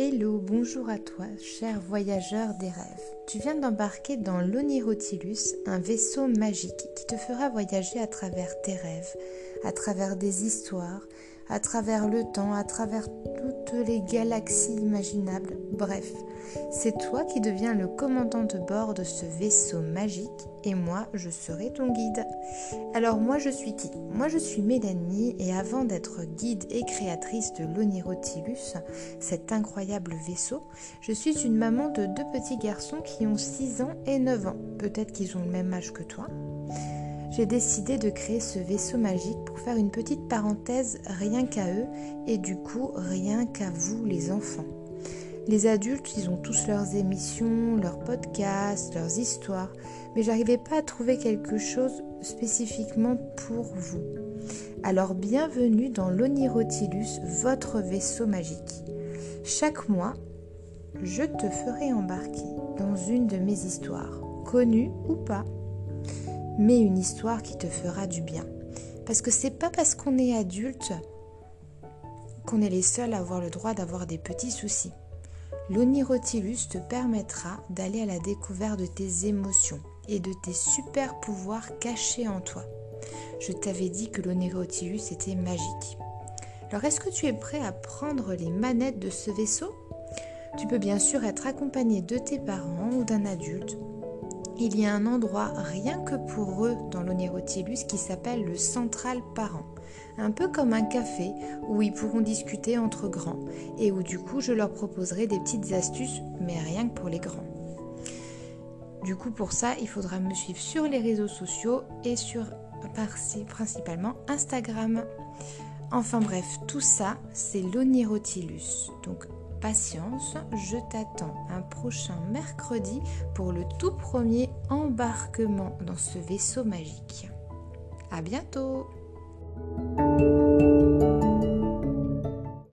Hello, bonjour à toi, cher voyageur des rêves. Tu viens d'embarquer dans l'Onirotilus, un vaisseau magique qui te fera voyager à travers tes rêves, à travers des histoires, à travers le temps, à travers toutes les galaxies imaginables. Bref, c'est toi qui deviens le commandant de bord de ce vaisseau magique et moi, je serai ton guide. Alors moi, je suis qui? Moi, je suis Mélanie et avant d'être guide et créatrice de l'Onirotilus, cet incroyable vaisseau, je suis une maman de deux petits garçons qui ont 6 ans et 9 ans. Peut-être qu'ils ont le même âge que toi j'ai décidé de créer ce vaisseau magique pour faire une petite parenthèse rien qu'à eux et du coup rien qu'à vous les enfants. Les adultes, ils ont tous leurs émissions, leurs podcasts, leurs histoires, mais j'arrivais pas à trouver quelque chose spécifiquement pour vous. Alors bienvenue dans l'Onirotilus, votre vaisseau magique. Chaque mois, je te ferai embarquer dans une de mes histoires, connues ou pas mais une histoire qui te fera du bien. Parce que c'est pas parce qu'on est adulte qu'on est les seuls à avoir le droit d'avoir des petits soucis. L'Onirotilus te permettra d'aller à la découverte de tes émotions et de tes super pouvoirs cachés en toi. Je t'avais dit que l'Onirotilus était magique. Alors est-ce que tu es prêt à prendre les manettes de ce vaisseau? Tu peux bien sûr être accompagné de tes parents ou d'un adulte il y a un endroit rien que pour eux dans l'Onérotilus qui s'appelle le Central Parent. Un peu comme un café où ils pourront discuter entre grands et où du coup je leur proposerai des petites astuces, mais rien que pour les grands. Du coup pour ça il faudra me suivre sur les réseaux sociaux et sur principalement Instagram. Enfin bref, tout ça c'est l'Onirotilus. Donc patience, je t'attends un prochain mercredi pour le tout premier embarquement dans ce vaisseau magique. À bientôt!